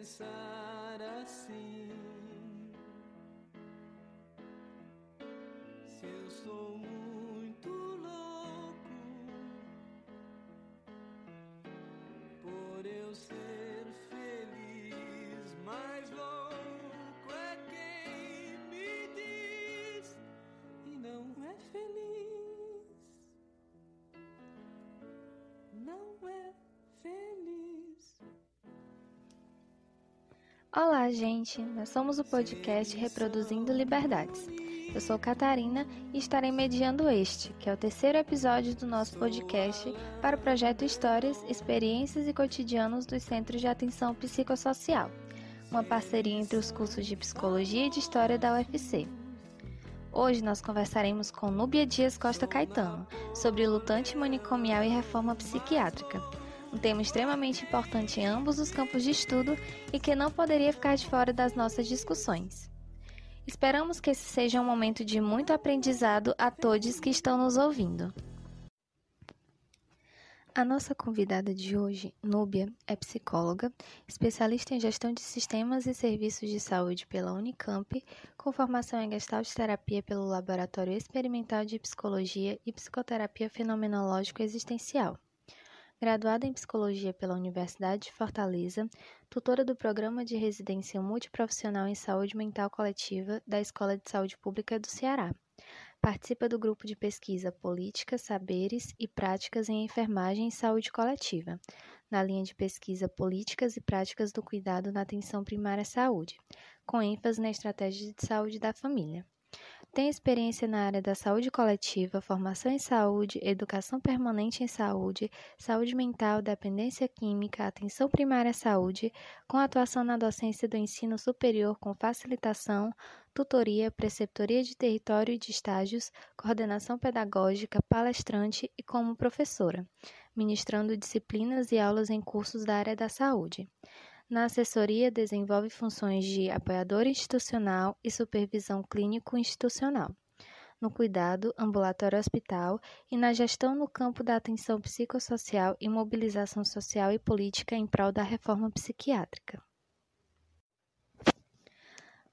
pensar assim. Olá, gente! Nós somos o podcast Reproduzindo Liberdades. Eu sou Catarina e estarei mediando este, que é o terceiro episódio do nosso podcast para o projeto Histórias, Experiências e Cotidianos dos Centros de Atenção Psicossocial, uma parceria entre os cursos de Psicologia e de História da UFC. Hoje nós conversaremos com Núbia Dias Costa Caetano sobre lutante manicomial e reforma psiquiátrica, um tema extremamente importante em ambos os campos de estudo e que não poderia ficar de fora das nossas discussões. Esperamos que esse seja um momento de muito aprendizado a todos que estão nos ouvindo. A nossa convidada de hoje, Núbia, é psicóloga, especialista em gestão de sistemas e serviços de saúde pela Unicamp, com formação em Gestalt Terapia pelo Laboratório Experimental de Psicologia e Psicoterapia Fenomenológico Existencial. Graduada em Psicologia pela Universidade de Fortaleza, tutora do Programa de Residência Multiprofissional em Saúde Mental Coletiva da Escola de Saúde Pública do Ceará. Participa do grupo de pesquisa Políticas, Saberes e Práticas em Enfermagem e Saúde Coletiva, na linha de pesquisa Políticas e Práticas do Cuidado na Atenção Primária à Saúde, com ênfase na estratégia de saúde da família. Tem experiência na área da saúde coletiva, formação em saúde, educação permanente em saúde, saúde mental, dependência química, atenção primária à saúde, com atuação na docência do ensino superior com facilitação, tutoria, preceptoria de território e de estágios, coordenação pedagógica, palestrante e como professora, ministrando disciplinas e aulas em cursos da área da saúde. Na assessoria, desenvolve funções de apoiador institucional e supervisão clínico-institucional. No cuidado, ambulatório hospital e na gestão no campo da atenção psicossocial e mobilização social e política em prol da reforma psiquiátrica.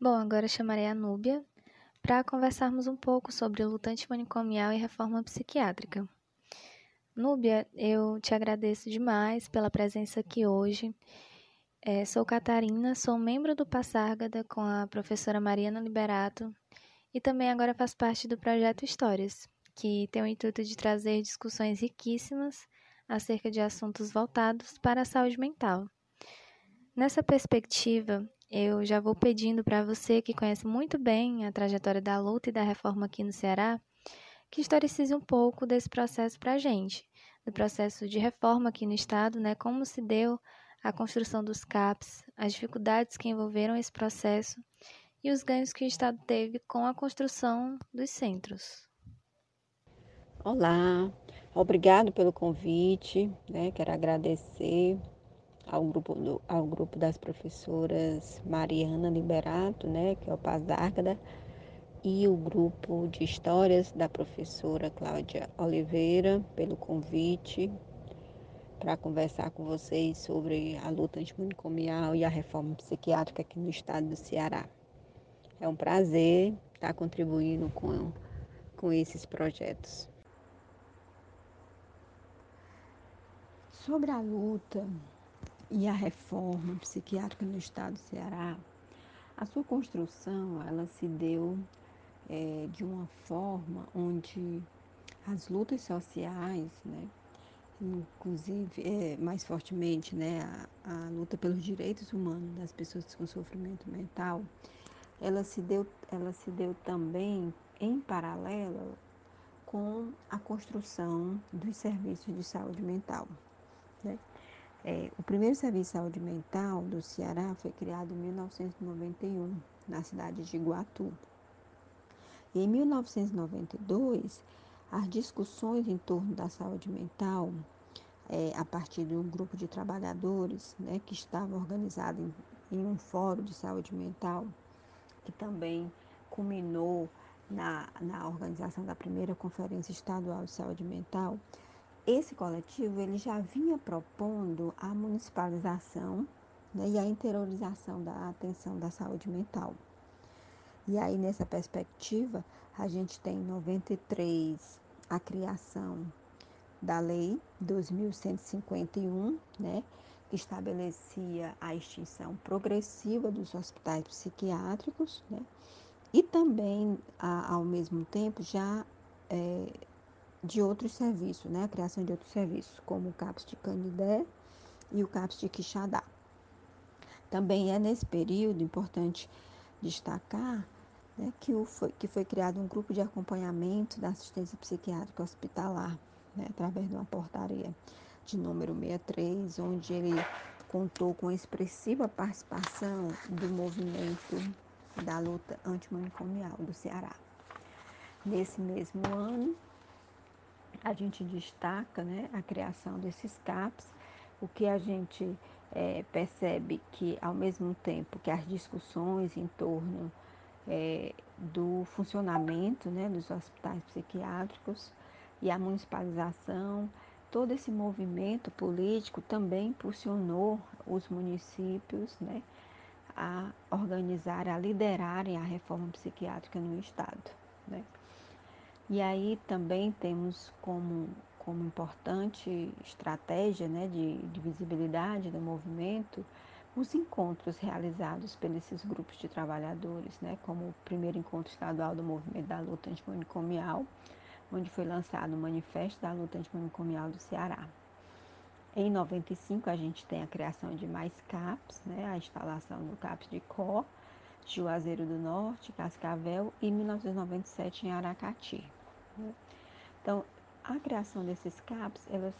Bom, agora chamarei a Núbia para conversarmos um pouco sobre lutante manicomial e reforma psiquiátrica. Núbia, eu te agradeço demais pela presença aqui hoje é, sou Catarina, sou membro do Passárgada com a professora Mariana Liberato e também agora faço parte do projeto Histórias, que tem o intuito de trazer discussões riquíssimas acerca de assuntos voltados para a saúde mental. Nessa perspectiva, eu já vou pedindo para você que conhece muito bem a trajetória da luta e da reforma aqui no Ceará, que historicize um pouco desse processo para a gente, do processo de reforma aqui no Estado, né, como se deu a construção dos CAPs, as dificuldades que envolveram esse processo e os ganhos que o Estado teve com a construção dos centros. Olá, obrigado pelo convite. Né? Quero agradecer ao grupo, do, ao grupo das professoras Mariana Liberato, né, que é o Pazárgada, e o grupo de histórias da professora Cláudia Oliveira pelo convite para conversar com vocês sobre a luta antimanicomial e a reforma psiquiátrica aqui no estado do Ceará. É um prazer estar contribuindo com, com esses projetos. Sobre a luta e a reforma psiquiátrica no estado do Ceará, a sua construção ela se deu é, de uma forma onde as lutas sociais, né, inclusive é, mais fortemente né, a, a, luta pelos direitos humanos das pessoas com sofrimento mental, ela se deu, ela se deu também em paralelo com a construção dos serviços de saúde mental. Né? É, o primeiro serviço de saúde mental do Ceará foi criado em 1991, na cidade de Iguatu. E em 1992, as discussões em torno da saúde mental é, a partir de um grupo de trabalhadores né, que estava organizado em, em, um fórum de saúde mental, que também culminou na, na organização da primeira Conferência Estadual de Saúde Mental. Esse coletivo ele já vinha propondo a municipalização né, e a interiorização da atenção da saúde mental. E aí, nessa perspectiva, a gente tem em 93 a criação da Lei 2151, né, que estabelecia a extinção progressiva dos hospitais psiquiátricos, né, e também, a, ao mesmo tempo, já é, de outros serviços, né, a criação de outros serviços, como o CAPS de Canidé e o CAPS de Quixadá. Também é nesse período importante destacar né, que, o, foi, que foi criado um grupo de acompanhamento da assistência psiquiátrica hospitalar, né, através de uma portaria de número 63, onde ele contou com expressiva participação do movimento da luta antimanicomial do Ceará. Nesse mesmo ano, a gente destaca né, a criação desses CAPs, o que a gente é, percebe que, ao mesmo tempo que as discussões em torno é, do funcionamento né, dos hospitais psiquiátricos e a municipalização, todo esse movimento político também impulsionou os municípios né, a organizar, a liderarem a reforma psiquiátrica no Estado. Né? E aí também temos como, como importante estratégia né, de, de visibilidade do movimento os encontros realizados pelos esses grupos de trabalhadores, né, como o primeiro encontro estadual do movimento da luta antimanicomial, onde foi lançado o Manifesto da Luta Antimanicomial do Ceará. Em 95, a gente tem a criação de mais CAPs, né, a instalação do CAPs de Có, Juazeiro do Norte, Cascavel e 1997 em Aracati. Né. Então, a criação desses CAPs, elas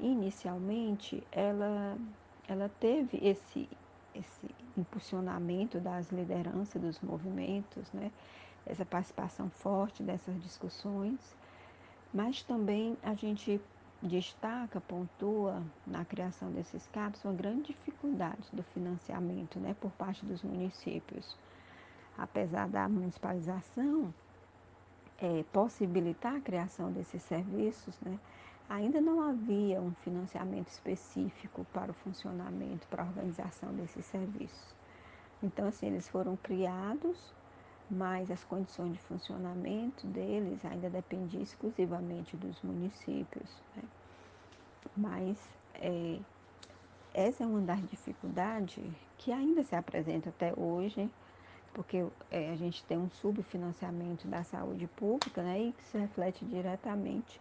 inicialmente, ela ela teve esse, esse impulsionamento das lideranças dos movimentos, né? essa participação forte dessas discussões, mas também a gente destaca, pontua na criação desses CAPs uma grande dificuldade do financiamento né, por parte dos municípios. Apesar da municipalização é, possibilitar a criação desses serviços, né, ainda não havia um financiamento específico para o funcionamento, para a organização desses serviços. Então, assim, eles foram criados, mas as condições de funcionamento deles ainda dependiam exclusivamente dos municípios. Né? Mas é, essa é uma das dificuldades que ainda se apresenta até hoje, porque é, a gente tem um subfinanciamento da saúde pública né, e que se reflete diretamente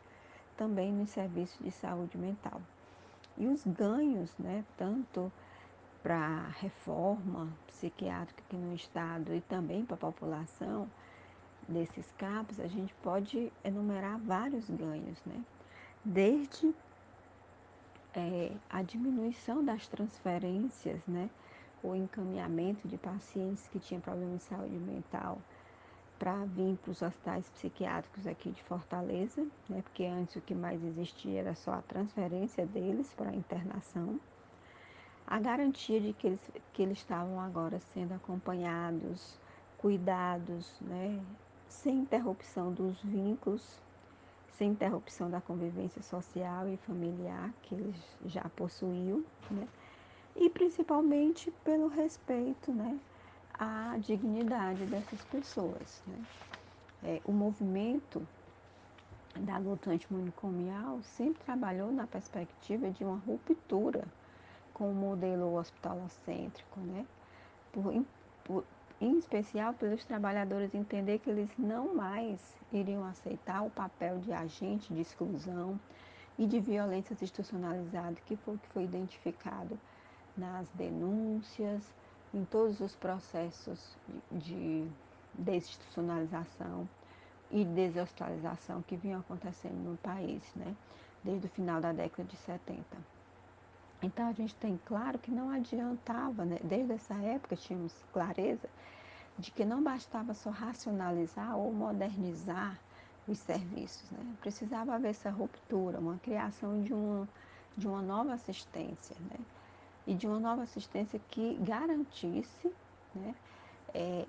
também nos serviços de saúde mental. E os ganhos, né, tanto para a reforma psiquiátrica aqui no Estado e também para a população desses CAPs, a gente pode enumerar vários ganhos, né? Desde é, a diminuição das transferências, né? O encaminhamento de pacientes que tinham problemas de saúde mental para vir para os hospitais psiquiátricos aqui de Fortaleza, né, porque antes o que mais existia era só a transferência deles para a internação. A garantia de que eles, que eles estavam agora sendo acompanhados, cuidados, né, sem interrupção dos vínculos, sem interrupção da convivência social e familiar que eles já possuíam, né, e principalmente pelo respeito, né, a dignidade dessas pessoas. Né? É, o movimento da luta antimanicomial sempre trabalhou na perspectiva de uma ruptura com o modelo hospitalocêntrico, né? Por, por, em especial pelos trabalhadores entender que eles não mais iriam aceitar o papel de agente de exclusão e de violência institucionalizada que foi que foi identificado nas denúncias, em todos os processos de desinstitucionalização e deshospitalização que vinham acontecendo no país, né? desde o final da década de 70. Então a gente tem claro que não adiantava, né? desde essa época tínhamos clareza de que não bastava só racionalizar ou modernizar os serviços, né? precisava haver essa ruptura, uma criação de uma, de uma nova assistência, né? E de uma nova assistência que garantisse, né, é,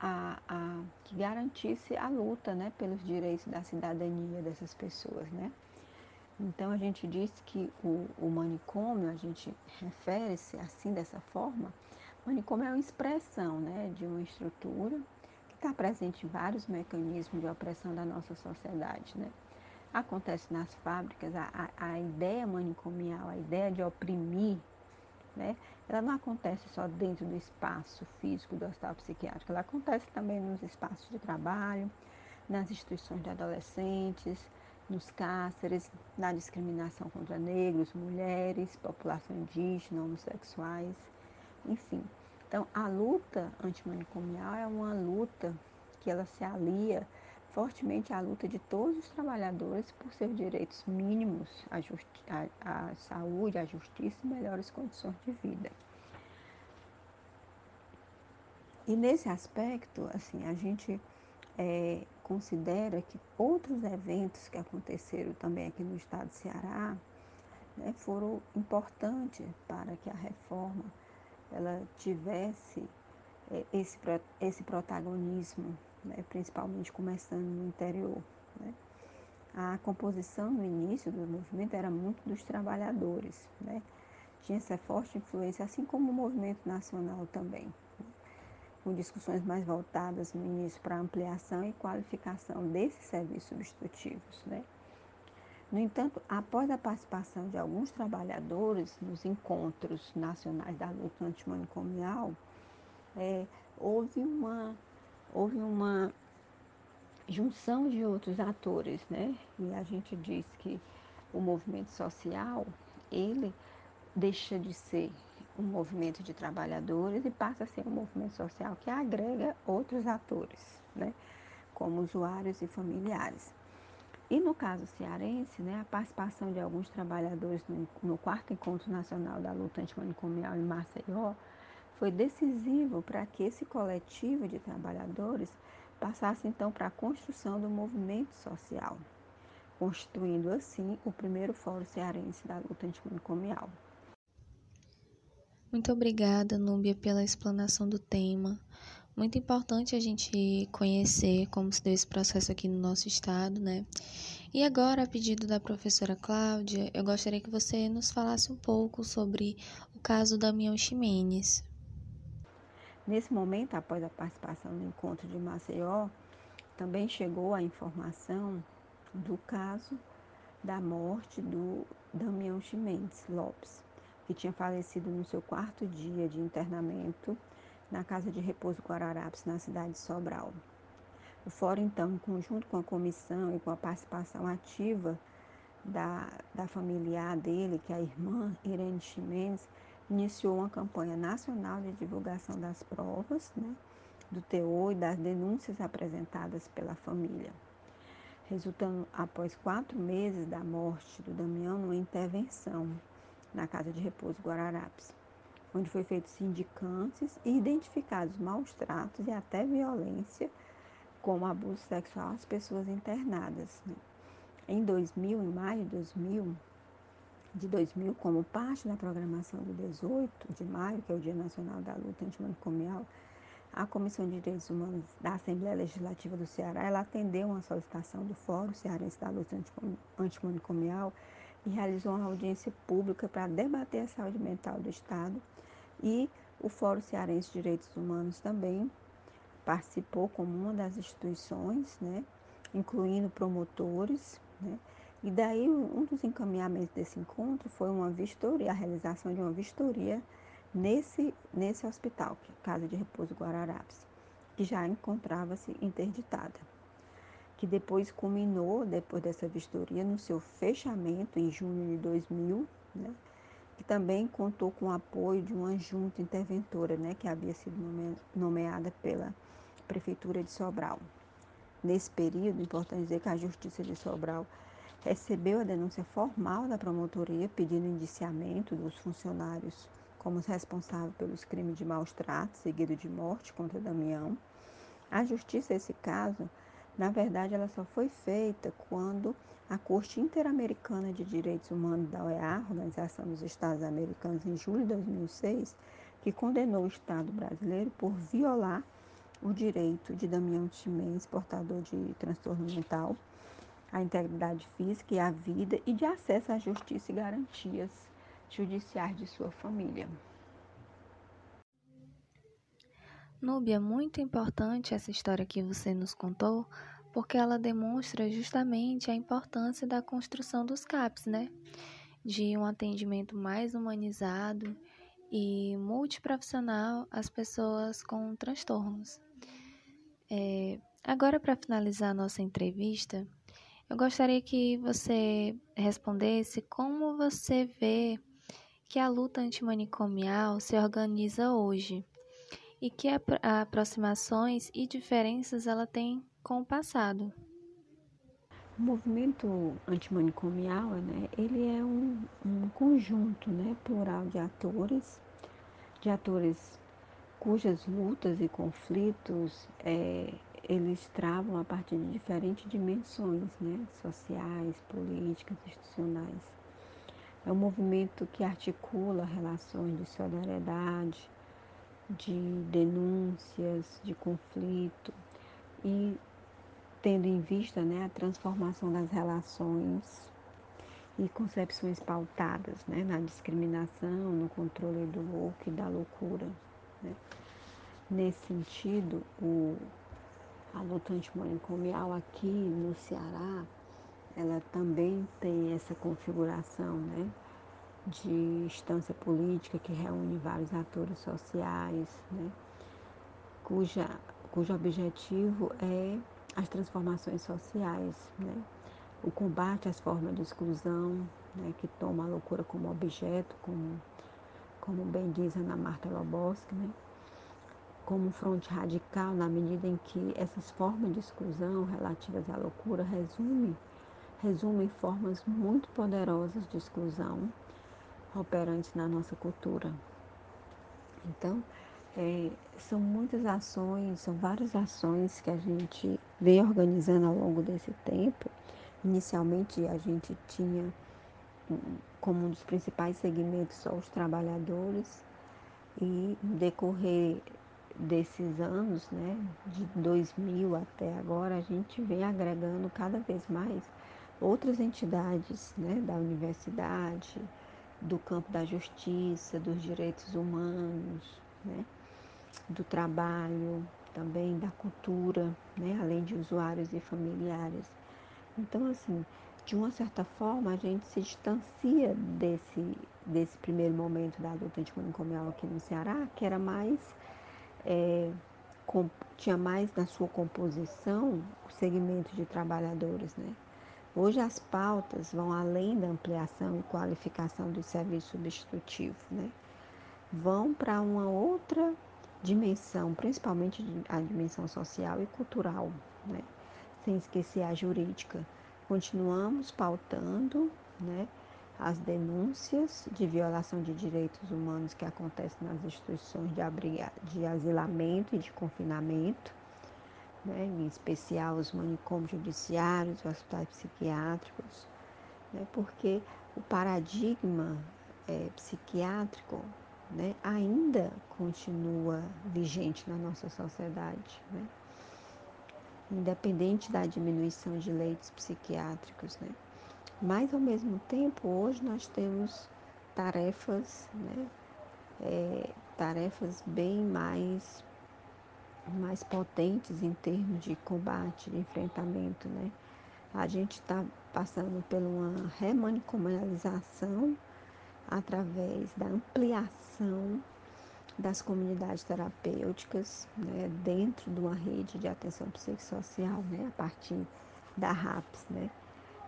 a, a, que garantisse a luta né, pelos direitos da cidadania dessas pessoas. Né? Então a gente diz que o, o manicômio, a gente refere-se assim dessa forma, manicômio é uma expressão né, de uma estrutura que está presente em vários mecanismos de opressão da nossa sociedade. Né? Acontece nas fábricas, a, a, ideia manicomial, a ideia de oprimir, né, ela não acontece só dentro do espaço físico do hospital psiquiátrico, ela acontece também nos espaços de trabalho, nas instituições de adolescentes, nos cárceres, na discriminação contra negros, mulheres, população indígena, homossexuais, enfim. Então, a luta antimanicomial é uma luta que ela se alia fortemente à luta de todos os trabalhadores por seus direitos mínimos à, à, à saúde, à justiça e melhores condições de vida. E nesse aspecto, assim, a gente é, considera que outros eventos que aconteceram também aqui no estado de Ceará né, foram importantes para que a reforma ela tivesse é, esse, esse protagonismo, né, principalmente começando no interior. Né. A composição no início do movimento era muito dos trabalhadores, né, tinha essa forte influência, assim como o movimento nacional também com discussões mais voltadas no início para ampliação e qualificação desses serviços substitutivos. Né? No entanto, após a participação de alguns trabalhadores nos encontros nacionais da luta antimanicomial, é, houve, uma, houve uma junção de outros atores, né? E a gente diz que o movimento social, ele deixa de ser um movimento de trabalhadores e passa a ser um movimento social que agrega outros atores, né, como usuários e familiares. E no caso cearense, né, a participação de alguns trabalhadores no, no quarto encontro nacional da luta antimanicomial em Maceió foi decisivo para que esse coletivo de trabalhadores passasse então para a construção do movimento social, constituindo assim o primeiro fórum cearense da luta antimanicomial. Muito obrigada, Núbia, pela explanação do tema. Muito importante a gente conhecer como se deu esse processo aqui no nosso estado, né? E agora, a pedido da professora Cláudia, eu gostaria que você nos falasse um pouco sobre o caso Damião Ximenes. Nesse momento, após a participação no encontro de Maceió, também chegou a informação do caso da morte do Damião Ximenes Lopes que tinha falecido no seu quarto dia de internamento na Casa de Repouso Guararapes, na cidade de Sobral. O fórum, então, em conjunto com a comissão e com a participação ativa da, da familiar dele, que é a irmã Irene Ximenes, iniciou uma campanha nacional de divulgação das provas, né, do teor e das denúncias apresentadas pela família, resultando, após quatro meses da morte do Damião, numa intervenção na Casa de Repouso Guararapes, onde foi feito sindicantes e identificados maus tratos e até violência, como abuso sexual às pessoas internadas. Né? Em 2000, em maio de 2000, de 2000, como parte da programação do 18 de maio, que é o Dia Nacional da Luta Antimanicomial, a Comissão de Direitos Humanos da Assembleia Legislativa do Ceará, ela atendeu uma solicitação do Fórum Cearense da Luta Antimanicomial e realizou uma audiência pública para debater a saúde mental do Estado. E o Fórum Cearense de Direitos Humanos também participou como uma das instituições, né, incluindo promotores, né, e daí um dos encaminhamentos desse encontro foi uma vistoria, a realização de uma vistoria nesse, nesse hospital, que é a Casa de Repouso Guararapes, que já encontrava-se interditada que depois culminou, depois dessa vistoria, no seu fechamento em junho de 2000, né, que também contou com o apoio de uma junta interventora, né, que havia sido nomeada pela Prefeitura de Sobral. Nesse período, importante dizer que a Justiça de Sobral recebeu a denúncia formal da promotoria pedindo indiciamento dos funcionários como os responsáveis pelos crimes de maus tratos seguido de morte contra Damião. A justiça, nesse caso, na verdade, ela só foi feita quando a Corte Interamericana de Direitos Humanos da OEA, Organização dos Estados Americanos, em julho de 2006, que condenou o Estado brasileiro por violar o direito de Damião Ximenes, portador de transtorno mental, à integridade física e à vida e de acesso à justiça e garantias judiciais de sua família. Núbia, muito importante essa história que você nos contou, porque ela demonstra justamente a importância da construção dos CAPs, né? De um atendimento mais humanizado e multiprofissional às pessoas com transtornos. É, agora, para finalizar a nossa entrevista, eu gostaria que você respondesse como você vê que a luta antimanicomial se organiza hoje e que aproximações e diferenças ela tem com o passado. O movimento antimanicomial, né, ele é um, um conjunto né, plural de atores, de atores cujas lutas e conflitos é, eles travam a partir de diferentes dimensões, né, sociais, políticas, institucionais. É um movimento que articula relações de solidariedade, de denúncias, de conflito e tendo em vista né, a transformação das relações e concepções pautadas né, na discriminação, no controle do louco e da loucura. Né. Nesse sentido, o, a luta antimanicomial aqui no Ceará, ela também tem essa configuração, né? de instância política que reúne vários atores sociais, né, cuja, cujo objetivo é as transformações sociais, né, o combate às formas de exclusão, né, que toma a loucura como objeto, como, como bem diz Ana Marta Loboski, né, como fronte radical na medida em que essas formas de exclusão relativas à loucura resumem, resumem formas muito poderosas de exclusão operantes na nossa cultura. Então, é, são muitas ações, são várias ações que a gente vem organizando ao longo desse tempo. Inicialmente, a gente tinha como um dos principais segmentos só os trabalhadores, e no decorrer desses anos, né, de 2000 até agora, a gente vem agregando cada vez mais outras entidades né, da universidade, do campo da justiça, dos direitos humanos, né? do trabalho, também da cultura, né? além de usuários e familiares. Então, assim, de uma certa forma, a gente se distancia desse, desse primeiro momento da luta antimanicomial aqui no Ceará, que era mais, é, com, tinha mais na sua composição o segmento de trabalhadores, né? Hoje as pautas vão além da ampliação e qualificação do serviço substitutivo, né? Vão para uma outra dimensão, principalmente a dimensão social e cultural, né? Sem esquecer a jurídica. Continuamos pautando, né? As denúncias de violação de direitos humanos que acontecem nas instituições de, abriga, de asilamento e de confinamento, né, em especial os manicômios judiciários, os hospitais psiquiátricos, né, porque o paradigma é, psiquiátrico né, ainda continua vigente na nossa sociedade, né, independente da diminuição de leitos psiquiátricos. Né. Mas, ao mesmo tempo, hoje nós temos tarefas, né, é, tarefas bem mais mais potentes em termos de combate, de enfrentamento, né? A gente está passando por uma remanicomialização através da ampliação das comunidades terapêuticas né, dentro de uma rede de atenção psicossocial, né, a partir da RAPS. Né.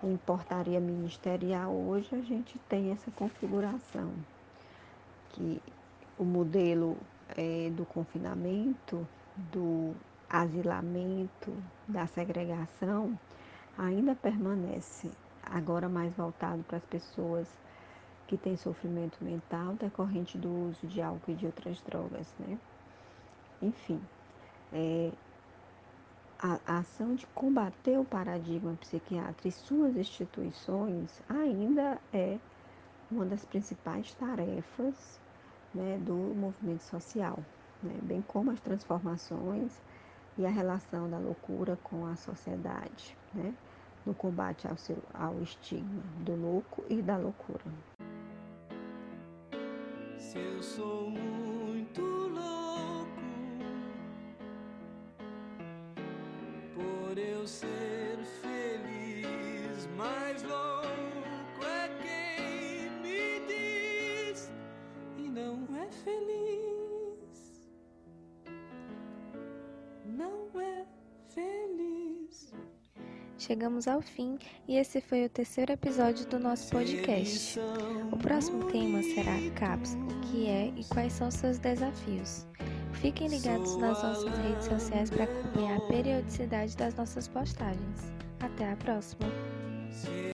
Em portaria ministerial, hoje a gente tem essa configuração, que o modelo é, do confinamento do asilamento, da segregação, ainda permanece, agora mais voltado para as pessoas que têm sofrimento mental decorrente do uso de álcool e de outras drogas, né? Enfim, é, a, ação de combater o paradigma psiquiátrico e suas instituições ainda é uma das principais tarefas né, do movimento social né? bem como as transformações e a relação da loucura com a sociedade, né? no combate ao, seu, ao estigma do louco e da loucura. Se eu sou muito ser feliz, mais louco é quem me diz e não é feliz. Não é feliz. Chegamos ao fim e esse foi o terceiro episódio do nosso podcast. O próximo tema será CAPS, o que é e quais são seus desafios. Fiquem ligados nas nossas redes sociais para acompanhar a periodicidade das nossas postagens. Até a próxima!